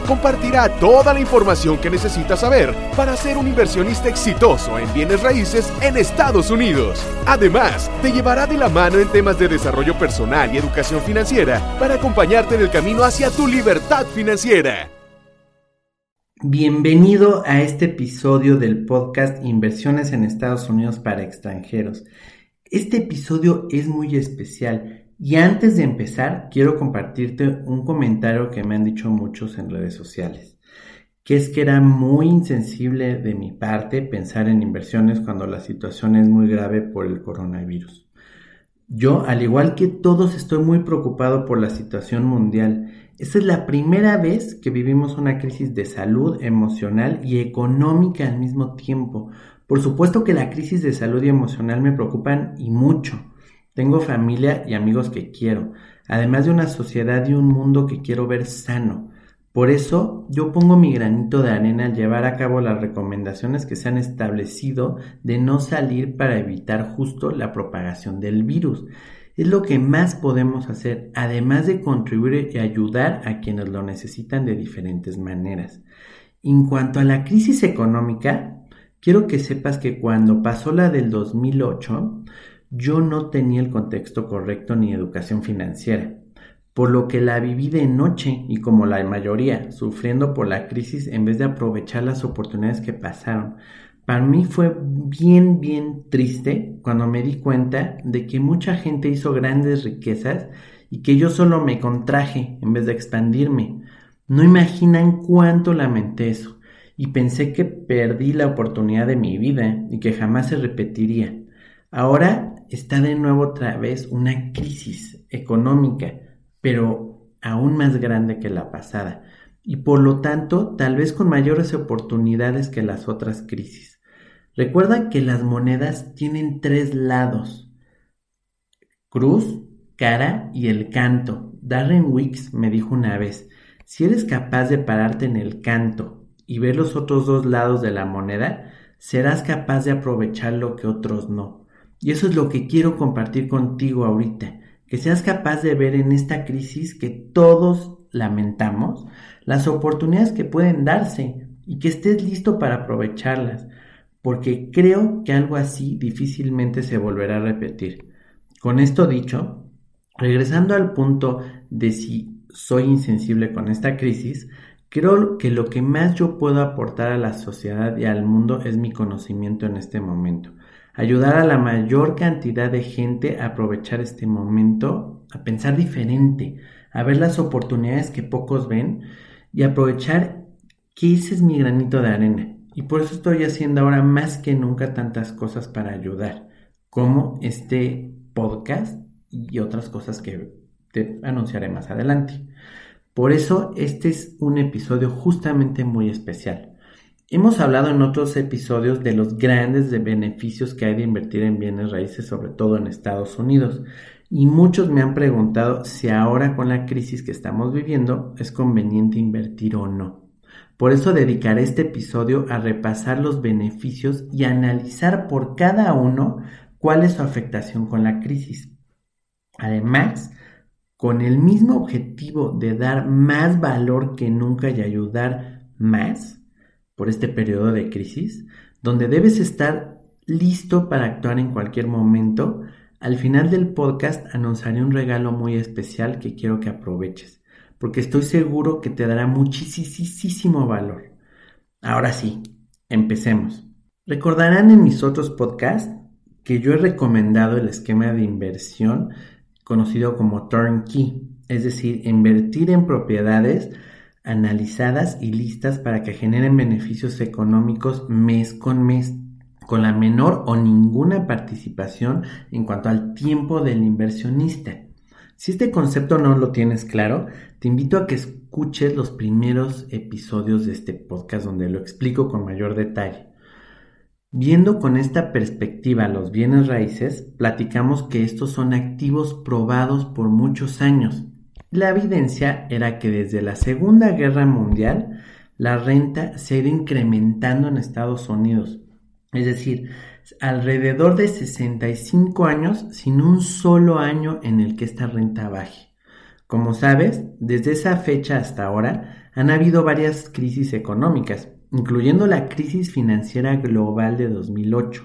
compartirá toda la información que necesitas saber para ser un inversionista exitoso en bienes raíces en Estados Unidos. Además, te llevará de la mano en temas de desarrollo personal y educación financiera para acompañarte en el camino hacia tu libertad financiera. Bienvenido a este episodio del podcast Inversiones en Estados Unidos para extranjeros. Este episodio es muy especial y antes de empezar, quiero compartirte un comentario que me han dicho muchos en redes sociales, que es que era muy insensible de mi parte pensar en inversiones cuando la situación es muy grave por el coronavirus. Yo, al igual que todos, estoy muy preocupado por la situación mundial. Esta es la primera vez que vivimos una crisis de salud emocional y económica al mismo tiempo. Por supuesto que la crisis de salud y emocional me preocupan y mucho tengo familia y amigos que quiero, además de una sociedad y un mundo que quiero ver sano. Por eso yo pongo mi granito de arena al llevar a cabo las recomendaciones que se han establecido de no salir para evitar justo la propagación del virus. Es lo que más podemos hacer, además de contribuir y ayudar a quienes lo necesitan de diferentes maneras. En cuanto a la crisis económica, quiero que sepas que cuando pasó la del 2008, yo no tenía el contexto correcto ni educación financiera, por lo que la viví de noche y como la mayoría, sufriendo por la crisis en vez de aprovechar las oportunidades que pasaron. Para mí fue bien, bien triste cuando me di cuenta de que mucha gente hizo grandes riquezas y que yo solo me contraje en vez de expandirme. No imaginan cuánto lamenté eso y pensé que perdí la oportunidad de mi vida y que jamás se repetiría. Ahora está de nuevo otra vez una crisis económica, pero aún más grande que la pasada, y por lo tanto tal vez con mayores oportunidades que las otras crisis. Recuerda que las monedas tienen tres lados, cruz, cara y el canto. Darren Wicks me dijo una vez, si eres capaz de pararte en el canto y ver los otros dos lados de la moneda, serás capaz de aprovechar lo que otros no. Y eso es lo que quiero compartir contigo ahorita, que seas capaz de ver en esta crisis que todos lamentamos las oportunidades que pueden darse y que estés listo para aprovecharlas, porque creo que algo así difícilmente se volverá a repetir. Con esto dicho, regresando al punto de si soy insensible con esta crisis, creo que lo que más yo puedo aportar a la sociedad y al mundo es mi conocimiento en este momento ayudar a la mayor cantidad de gente a aprovechar este momento, a pensar diferente, a ver las oportunidades que pocos ven y aprovechar que ese es mi granito de arena. Y por eso estoy haciendo ahora más que nunca tantas cosas para ayudar, como este podcast y otras cosas que te anunciaré más adelante. Por eso este es un episodio justamente muy especial. Hemos hablado en otros episodios de los grandes beneficios que hay de invertir en bienes raíces, sobre todo en Estados Unidos. Y muchos me han preguntado si ahora con la crisis que estamos viviendo es conveniente invertir o no. Por eso dedicaré este episodio a repasar los beneficios y analizar por cada uno cuál es su afectación con la crisis. Además, con el mismo objetivo de dar más valor que nunca y ayudar más, por este periodo de crisis, donde debes estar listo para actuar en cualquier momento, al final del podcast anunciaré un regalo muy especial que quiero que aproveches, porque estoy seguro que te dará muchísimo valor. Ahora sí, empecemos. Recordarán en mis otros podcasts que yo he recomendado el esquema de inversión conocido como turnkey, es decir, invertir en propiedades analizadas y listas para que generen beneficios económicos mes con mes, con la menor o ninguna participación en cuanto al tiempo del inversionista. Si este concepto no lo tienes claro, te invito a que escuches los primeros episodios de este podcast donde lo explico con mayor detalle. Viendo con esta perspectiva los bienes raíces, platicamos que estos son activos probados por muchos años La evidencia era que desde la Segunda Guerra Mundial la renta se ha ido incrementando en Estados Unidos. Es decir, alrededor de 65 años sin un solo año en el que esta renta baje. Como sabes, desde esa fecha hasta ahora han habido varias crisis económicas, incluyendo la crisis financiera global de 2008,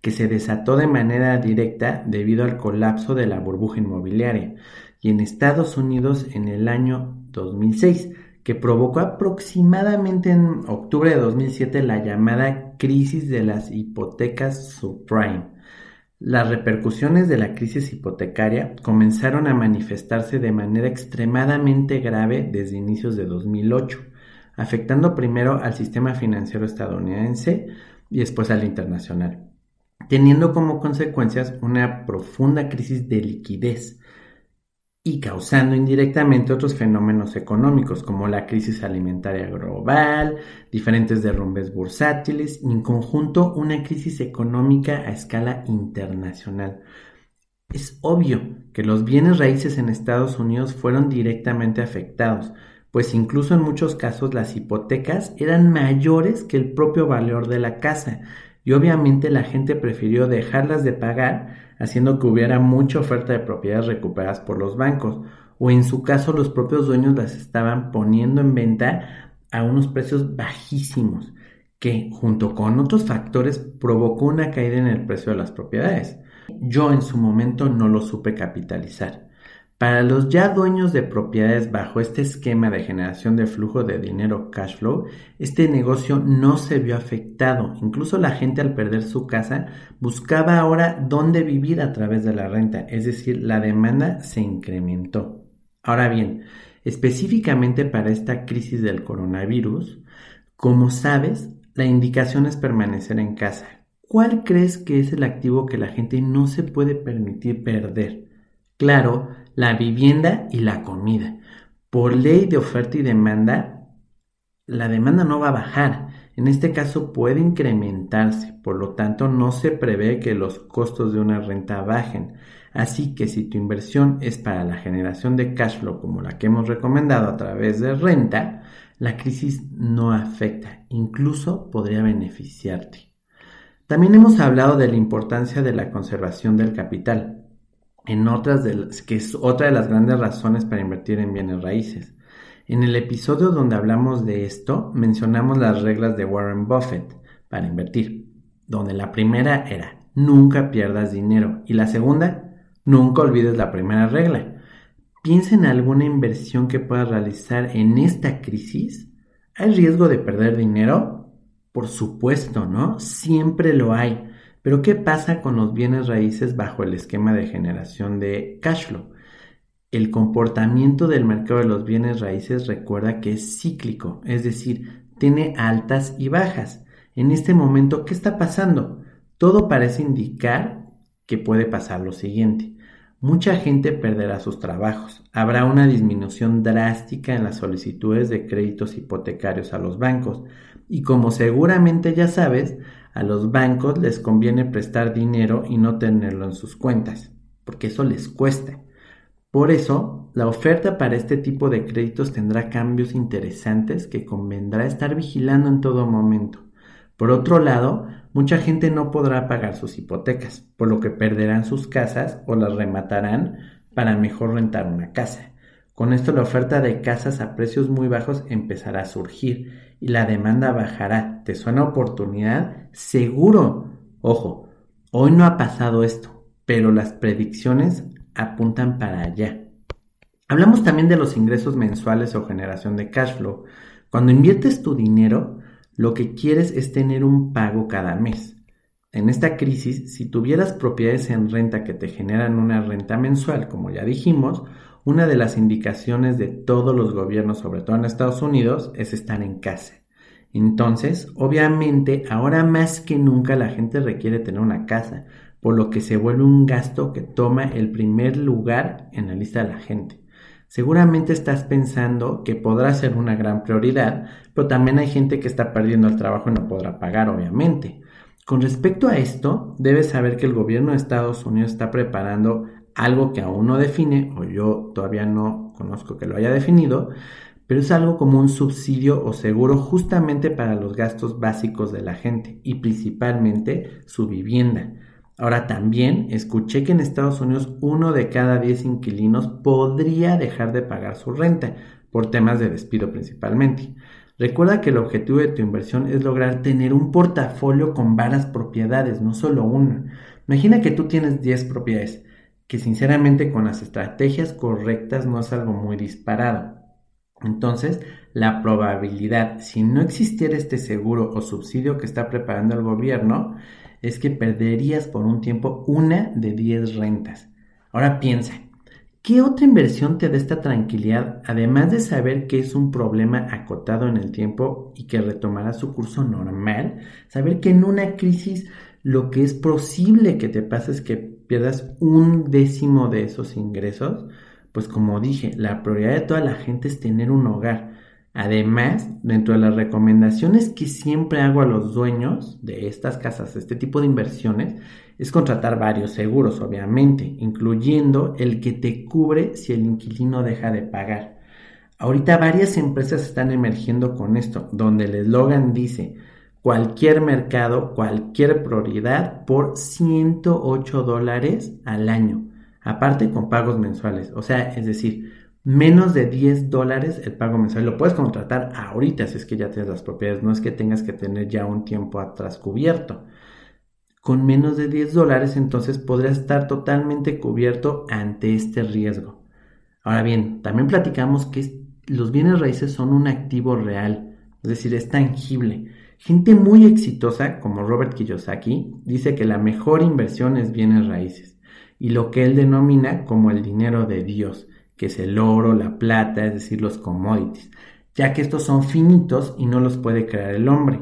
que se desató de manera directa debido al colapso de la burbuja inmobiliaria, y en Estados Unidos en el año 2006, que provocó aproximadamente en octubre de 2007 la llamada crisis de las hipotecas subprime. Las repercusiones de la crisis hipotecaria comenzaron a manifestarse de manera extremadamente grave desde inicios de 2008, afectando primero al sistema financiero estadounidense y después al internacional, teniendo como consecuencias una profunda crisis de liquidez y causando indirectamente otros fenómenos económicos como la crisis alimentaria global, diferentes derrumbes bursátiles y en conjunto una crisis económica a escala internacional. Es obvio que los bienes raíces en Estados Unidos fueron directamente afectados, pues incluso en muchos casos las hipotecas eran mayores que el propio valor de la casa y obviamente la gente prefirió dejarlas de pagar haciendo que hubiera mucha oferta de propiedades recuperadas por los bancos, o en su caso los propios dueños las estaban poniendo en venta a unos precios bajísimos, que junto con otros factores provocó una caída en el precio de las propiedades. Yo en su momento no lo supe capitalizar. Para los ya dueños de propiedades bajo este esquema de generación de flujo de dinero cash flow, este negocio no se vio afectado. Incluso la gente al perder su casa buscaba ahora dónde vivir a través de la renta, es decir, la demanda se incrementó. Ahora bien, específicamente para esta crisis del coronavirus, como sabes, la indicación es permanecer en casa. ¿Cuál crees que es el activo que la gente no se puede permitir perder? Claro, la vivienda y la comida. Por ley de oferta y demanda, la demanda no va a bajar. En este caso puede incrementarse, por lo tanto no se prevé que los costos de una renta bajen. Así que si tu inversión es para la generación de cash flow como la que hemos recomendado a través de renta, la crisis no afecta, incluso podría beneficiarte. También hemos hablado de la importancia de la conservación del capital en otras de que es otra de las grandes razones para invertir en bienes raíces. En el episodio donde hablamos de esto, mencionamos las reglas de Warren Buffett para invertir, donde la primera era nunca pierdas dinero y la segunda, nunca olvides la primera regla. Piensa en alguna inversión que puedas realizar en esta crisis. ¿Hay riesgo de perder dinero? Por supuesto, ¿no? Siempre lo hay. Pero ¿qué pasa con los bienes raíces bajo el esquema de generación de cash flow? El comportamiento del mercado de los bienes raíces recuerda que es cíclico, es decir, tiene altas y bajas. En este momento, ¿qué está pasando? Todo parece indicar que puede pasar lo siguiente. Mucha gente perderá sus trabajos. Habrá una disminución drástica en las solicitudes de créditos hipotecarios a los bancos. Y como seguramente ya sabes, a los bancos les conviene prestar dinero y no tenerlo en sus cuentas, porque eso les cuesta. Por eso, la oferta para este tipo de créditos tendrá cambios interesantes que convendrá estar vigilando en todo momento. Por otro lado, mucha gente no podrá pagar sus hipotecas, por lo que perderán sus casas o las rematarán para mejor rentar una casa. Con esto la oferta de casas a precios muy bajos empezará a surgir y la demanda bajará. ¿Te suena oportunidad? Seguro. Ojo, hoy no ha pasado esto, pero las predicciones apuntan para allá. Hablamos también de los ingresos mensuales o generación de cash flow. Cuando inviertes tu dinero, lo que quieres es tener un pago cada mes. En esta crisis, si tuvieras propiedades en renta que te generan una renta mensual, como ya dijimos, una de las indicaciones de todos los gobiernos, sobre todo en Estados Unidos, es estar en casa. Entonces, obviamente, ahora más que nunca la gente requiere tener una casa, por lo que se vuelve un gasto que toma el primer lugar en la lista de la gente. Seguramente estás pensando que podrá ser una gran prioridad, pero también hay gente que está perdiendo el trabajo y no podrá pagar, obviamente. Con respecto a esto, debes saber que el gobierno de Estados Unidos está preparando algo que aún no define, o yo todavía no conozco que lo haya definido, pero es algo como un subsidio o seguro justamente para los gastos básicos de la gente y principalmente su vivienda. Ahora también escuché que en Estados Unidos uno de cada diez inquilinos podría dejar de pagar su renta por temas de despido principalmente. Recuerda que el objetivo de tu inversión es lograr tener un portafolio con varias propiedades, no solo una. Imagina que tú tienes 10 propiedades, que sinceramente con las estrategias correctas no es algo muy disparado. Entonces, la probabilidad, si no existiera este seguro o subsidio que está preparando el gobierno, es que perderías por un tiempo una de 10 rentas. Ahora piensa, ¿qué otra inversión te da esta tranquilidad, además de saber que es un problema acotado en el tiempo y que retomará su curso normal? Saber que en una crisis lo que es posible que te pase es que pierdas un décimo de esos ingresos pues como dije, la prioridad de toda la gente es tener un hogar. Además, dentro de las recomendaciones que siempre hago a los dueños de estas casas, este tipo de inversiones, es contratar varios seguros, obviamente, incluyendo el que te cubre si el inquilino deja de pagar. Ahorita varias empresas están emergiendo con esto, donde el eslogan dice, cualquier mercado, cualquier prioridad por 108 dólares al año aparte con pagos mensuales. O sea, es decir, menos de 10 dólares el pago mensual. Lo puedes contratar ahorita si es que ya tienes las propiedades, no es que tengas que tener ya un tiempo atrás cubierto. Con menos de 10 dólares entonces podrías estar totalmente cubierto ante este riesgo. Ahora bien, también platicamos que los bienes raíces son un activo real, es decir, es tangible. Gente muy exitosa como Robert Kiyosaki dice que la mejor inversión es bienes raíces y lo que él denomina como el dinero de Dios, que es el oro, la plata, es decir, los commodities, ya que estos son finitos y no los puede crear el hombre.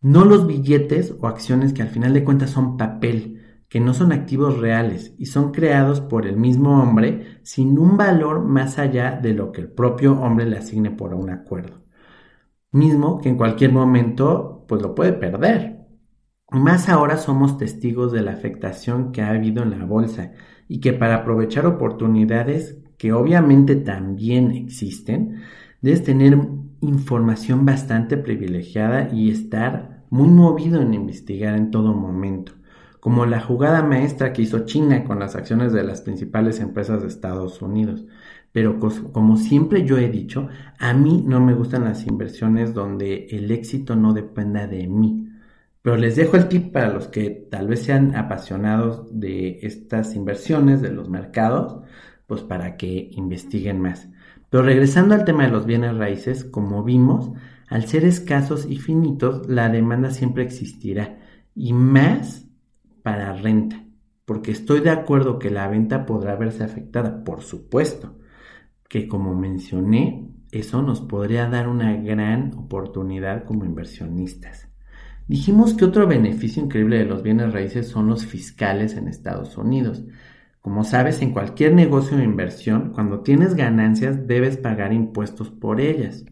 No los billetes o acciones que al final de cuentas son papel, que no son activos reales y son creados por el mismo hombre sin un valor más allá de lo que el propio hombre le asigne por un acuerdo. Mismo que en cualquier momento pues lo puede perder. Más ahora somos testigos de la afectación que ha habido en la bolsa y que para aprovechar oportunidades que obviamente también existen, debes tener información bastante privilegiada y estar muy movido en investigar en todo momento, como la jugada maestra que hizo China con las acciones de las principales empresas de Estados Unidos. Pero como siempre yo he dicho, a mí no me gustan las inversiones donde el éxito no dependa de mí pero les dejo el tip para los que tal vez sean apasionados de estas inversiones, de los mercados, pues para que investiguen más. Pero regresando al tema de los bienes raíces, como vimos, al ser escasos y finitos, la demanda siempre existirá y más para renta, porque estoy de acuerdo que la venta podrá verse afectada, por supuesto, que como mencioné, eso nos podría dar una gran oportunidad como inversionistas. Dijimos que otro beneficio increíble de los bienes raíces son los fiscales en Estados Unidos. Como sabes, en cualquier negocio de inversión, cuando tienes ganancias debes pagar impuestos por ellas.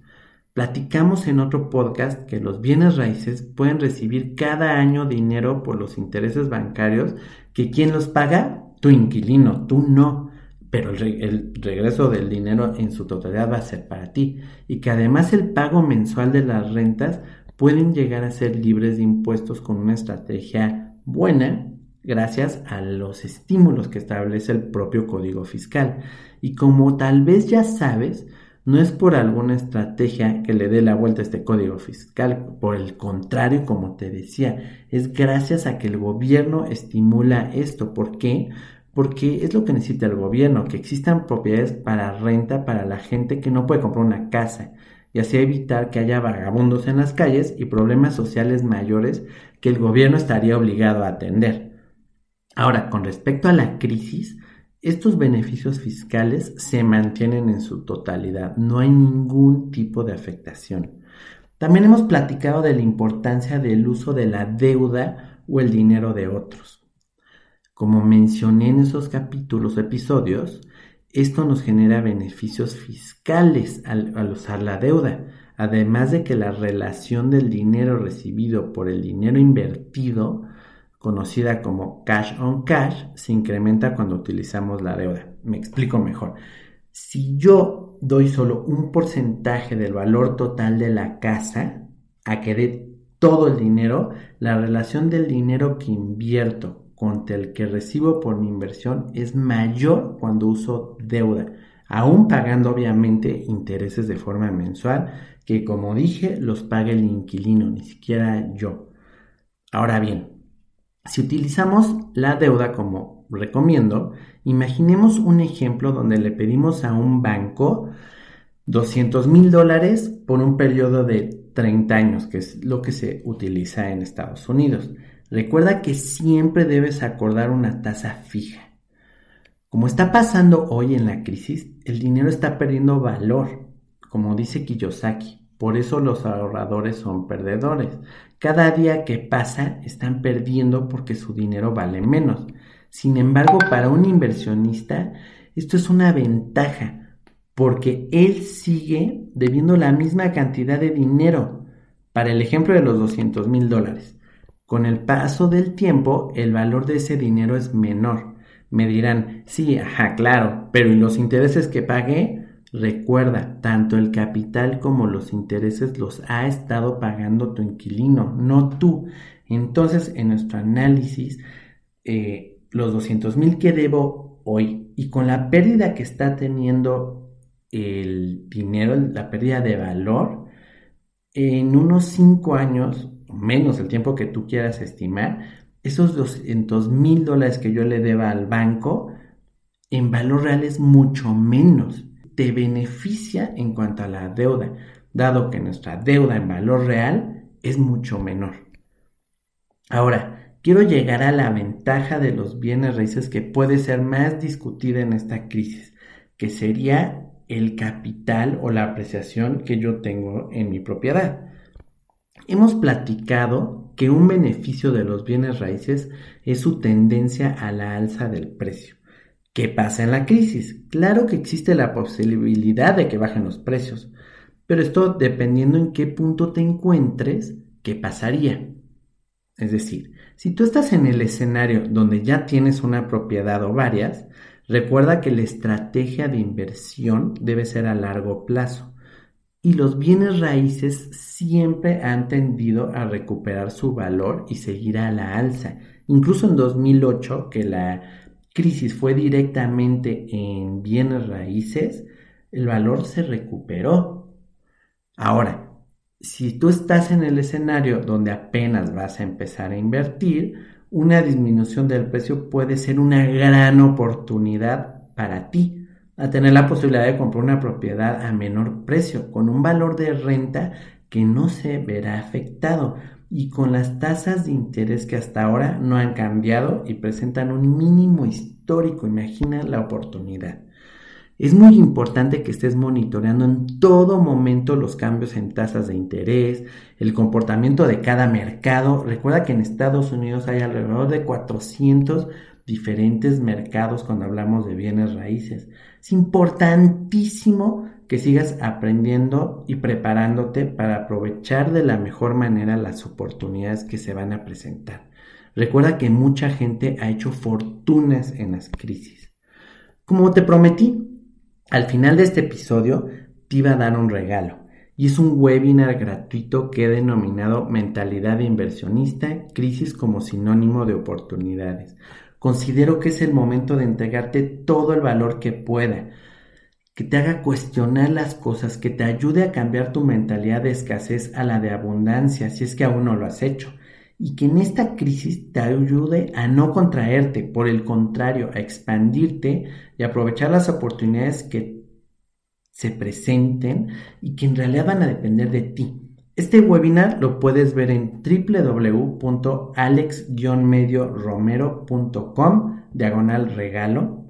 Platicamos en otro podcast que los bienes raíces pueden recibir cada año dinero por los intereses bancarios que quien los paga, tu inquilino, tú no. Pero el, regreso del dinero en su totalidad va a ser para ti. Y que además el pago mensual de las rentas pueden llegar a ser libres de impuestos con una estrategia buena gracias a los estímulos que establece el propio código fiscal. Y como tal vez ya sabes, no es por alguna estrategia que le dé la vuelta a este código fiscal, por el contrario, como te decía, es gracias a que el gobierno estimula esto. ¿Por qué? Porque es lo que necesita el gobierno, que existan propiedades para renta para la gente que no puede comprar una casa y así evitar que haya vagabundos en las calles y problemas sociales mayores que el gobierno estaría obligado a atender. Ahora, con respecto a la crisis, estos beneficios fiscales se mantienen en su totalidad, no hay ningún tipo de afectación. También hemos platicado de la importancia del uso de la deuda o el dinero de otros. Como mencioné en esos capítulos o episodios, esto nos genera beneficios fiscales al, usar la deuda, además de que la relación del dinero recibido por el dinero invertido conocida como cash on cash, se incrementa cuando utilizamos la deuda. Me explico mejor. Si yo doy solo un porcentaje del valor total de la casa a que dé todo el dinero, la relación del dinero que invierto contra el que recibo por mi inversión es mayor cuando uso deuda, aún pagando obviamente intereses de forma mensual, que como dije los paga el inquilino, ni siquiera yo. Ahora bien, si utilizamos la deuda como recomiendo, imaginemos un ejemplo donde le pedimos a un banco 200 mil dólares por un periodo de 30 años, que es lo que se utiliza en Estados Unidos. Recuerda que siempre debes acordar una tasa fija. Como está pasando hoy en la crisis, el dinero está perdiendo valor, como dice Kiyosaki. Por eso los ahorradores son perdedores. Cada día que pasa están perdiendo porque su dinero vale menos. Sin embargo, para un inversionista, esto es una ventaja, porque él sigue debiendo la misma cantidad de dinero. Para el ejemplo de los 200 mil dólares. Con el paso del tiempo, el valor de ese dinero es menor. Me dirán, sí, ajá, claro, pero ¿y los intereses que pagué? Recuerda, tanto el capital como los intereses los ha estado pagando tu inquilino, no tú. Entonces, en nuestro análisis, eh, los 200 mil que debo hoy y con la pérdida que está teniendo el dinero, la pérdida de valor, en unos 5 años menos el tiempo que tú quieras estimar, esos 200 mil dólares que yo le deba al banco, en valor real es mucho menos. Te beneficia en cuanto a la deuda, dado que nuestra deuda en valor real es mucho menor. Ahora, quiero llegar a la ventaja de los bienes raíces que puede ser más discutida en esta crisis, que sería el capital o la apreciación que yo tengo en mi propiedad. Hemos platicado que un beneficio de los bienes raíces es su tendencia a la alza del precio. ¿Qué pasa en la crisis? Claro que existe la posibilidad de que bajen los precios, pero esto dependiendo en qué punto te encuentres, ¿qué pasaría? Es decir, si tú estás en el escenario donde ya tienes una propiedad o varias, recuerda que la estrategia de inversión debe ser a largo plazo y los bienes raíces siempre han tendido a recuperar su valor y seguir a la alza. Incluso en 2008, que la crisis fue directamente en bienes raíces, el valor se recuperó. Ahora, si tú estás en el escenario donde apenas vas a empezar a invertir, una disminución del precio puede ser una gran oportunidad para ti a tener la posibilidad de comprar una propiedad a menor precio, con un valor de renta que no se verá afectado y con las tasas de interés que hasta ahora no han cambiado y presentan un mínimo histórico. Imagina la oportunidad. Es muy importante que estés monitoreando en todo momento los cambios en tasas de interés, el comportamiento de cada mercado. Recuerda que en Estados Unidos hay alrededor de 400 diferentes mercados cuando hablamos de bienes raíces. Es importantísimo que sigas aprendiendo y preparándote para aprovechar de la mejor manera las oportunidades que se van a presentar. Recuerda que mucha gente ha hecho fortunas en las crisis. Como te prometí, al final de este episodio te iba a dar un regalo y es un webinar gratuito que he denominado Mentalidad Inversionista, Crisis como sinónimo de oportunidades considero que es el momento de entregarte todo el valor que pueda, que te haga cuestionar las cosas, que te ayude a cambiar tu mentalidad de escasez a la de abundancia, si es que aún no lo has hecho, y que en esta crisis te ayude a no contraerte, por el contrario, a expandirte y aprovechar las oportunidades que se presenten y que en realidad van a depender de ti. Este webinar lo puedes ver en www.alex-medioromero.com diagonal regalo.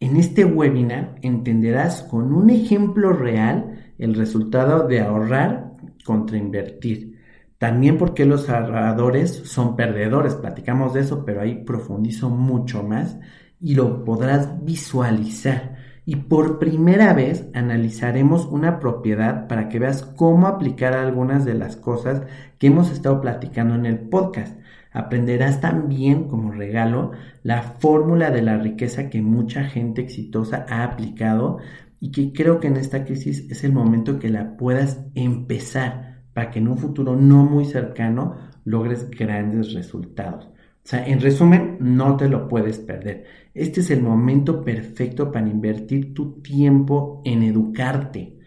En este webinar entenderás con un ejemplo real el resultado de ahorrar contra invertir. También porque los ahorradores son perdedores, platicamos de eso, pero ahí profundizo mucho más y lo podrás visualizar y por primera vez analizaremos una propiedad para que veas cómo aplicar algunas de las cosas que hemos estado platicando en el podcast. aprenderás también como regalo la fórmula de la riqueza que mucha gente exitosa ha aplicado y que creo que en esta crisis es el momento que la puedas empezar para que en un futuro no muy cercano logres grandes resultados. O sea, en resumen, no te lo puedes perder. Este es el momento perfecto para invertir tu tiempo en educarte.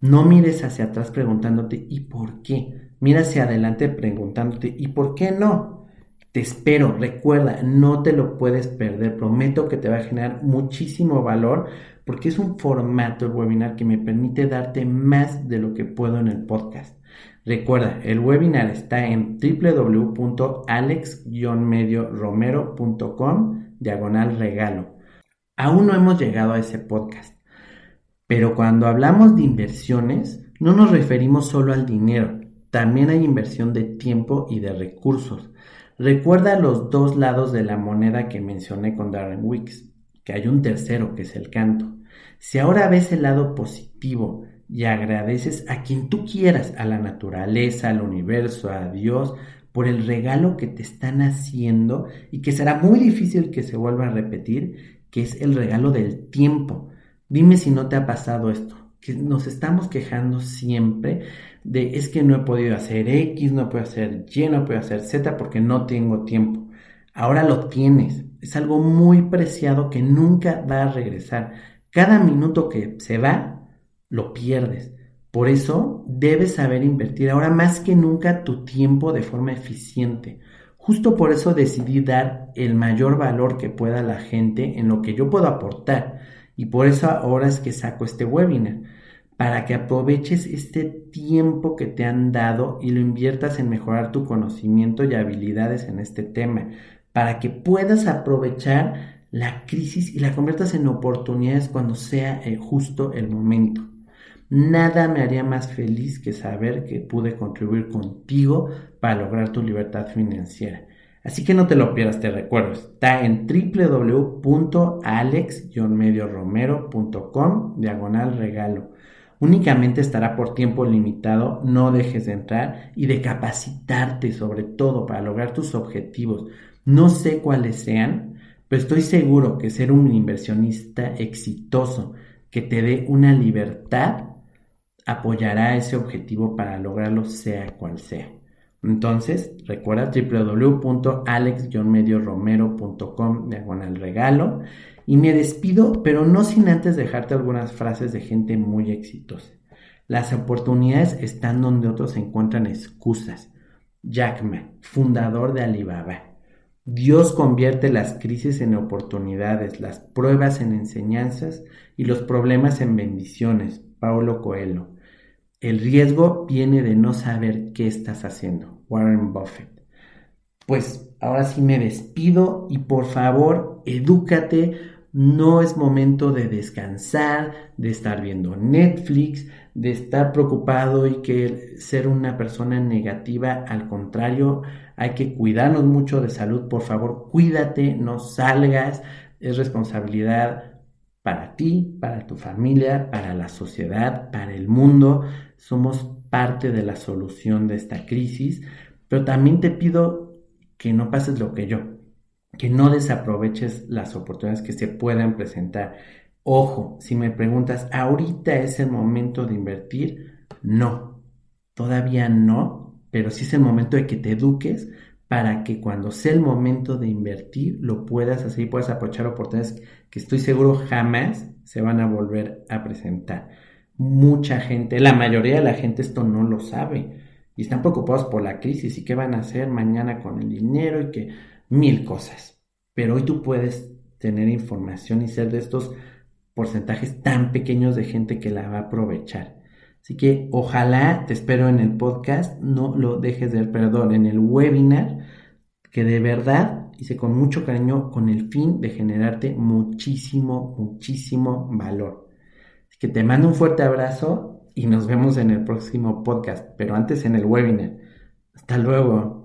No mires hacia atrás preguntándote ¿y por qué? Mira hacia adelante preguntándote ¿y por qué no? Te espero, recuerda, no te lo puedes perder. Prometo que te va a generar muchísimo valor porque es un formato el webinar que me permite darte más de lo que puedo en el podcast. Recuerda, el webinar está en www.alex-medioromero.com diagonal regalo. Aún no hemos llegado a ese podcast, pero cuando hablamos de inversiones no nos referimos solo al dinero, también hay inversión de tiempo y de recursos. Recuerda los dos lados de la moneda que mencioné con Darren Wicks, que hay un tercero que es el canto. Si ahora ves el lado positivo y agradeces a quien tú quieras, a la naturaleza, al universo, a Dios, por el regalo que te están haciendo y que será muy difícil que se vuelva a repetir, que es el regalo del tiempo. Dime si no te ha pasado esto, que nos estamos quejando siempre de es que no he podido hacer X, no puedo hacer Y, no puedo hacer Z porque no tengo tiempo. Ahora lo tienes. Es algo muy preciado que nunca va a regresar. Cada minuto que se va, lo pierdes. Por eso debes saber invertir ahora más que nunca tu tiempo de forma eficiente. Justo por eso decidí dar el mayor valor que pueda a la gente en lo que yo puedo aportar. Y por eso ahora es que saco este webinar. Para que aproveches este tiempo que te han dado y lo inviertas en mejorar tu conocimiento y habilidades en este tema. Para que puedas aprovechar la crisis y la conviertas en oportunidades cuando sea eh, justo el momento. Nada me haría más feliz que saber que pude contribuir contigo para lograr tu libertad financiera. Así que no te lo pierdas, te recuerdo, está en www.alex-medioromero.com diagonal regalo. Únicamente estará por tiempo limitado, no dejes de entrar y de capacitarte sobre todo para lograr tus objetivos. No sé cuáles sean, pero estoy seguro que ser un inversionista exitoso que te dé una libertad apoyará ese objetivo para lograrlo sea cual sea. Entonces, recuerda www.alex-medioromero.com diagonal regalo y me despido, pero no sin antes dejarte algunas frases de gente muy exitosa. Las oportunidades están donde otros encuentran excusas. Jack Ma, fundador de Alibaba. Dios convierte las crisis en oportunidades, las pruebas en enseñanzas y los problemas en bendiciones. Paulo Coelho. El riesgo viene de no saber qué estás haciendo. Warren Buffett. Pues ahora sí me despido y por favor, edúcate. No es momento de descansar, de estar viendo Netflix, de estar preocupado y que ser una persona negativa. Al contrario, hay que cuidarnos mucho de salud, por favor, cuídate, no salgas, es responsabilidad para ti, para tu familia, para la sociedad, para el mundo. Somos parte de la solución de esta crisis, pero también te pido que no pases lo que yo, que no desaproveches las oportunidades que se puedan presentar. Ojo, si me preguntas, ¿ahorita es el momento de invertir? No, todavía no, pero sí es el momento de que te eduques para que cuando sea el momento de invertir lo puedas hacer y puedas aprovechar oportunidades que estoy seguro jamás se van a volver a presentar. Mucha gente, la mayoría de la gente esto no lo sabe y están preocupados por la crisis y qué van a hacer mañana con el dinero y que mil cosas. Pero hoy tú puedes tener información y ser de estos porcentajes tan pequeños de gente que la va a aprovechar. Así que ojalá te espero en el podcast, no lo dejes de ver, perdón, en el webinar, que de verdad hice con mucho cariño con el fin de generarte muchísimo, muchísimo valor. Que te mando un fuerte abrazo y nos vemos en el próximo podcast, pero antes en el webinar. Hasta luego.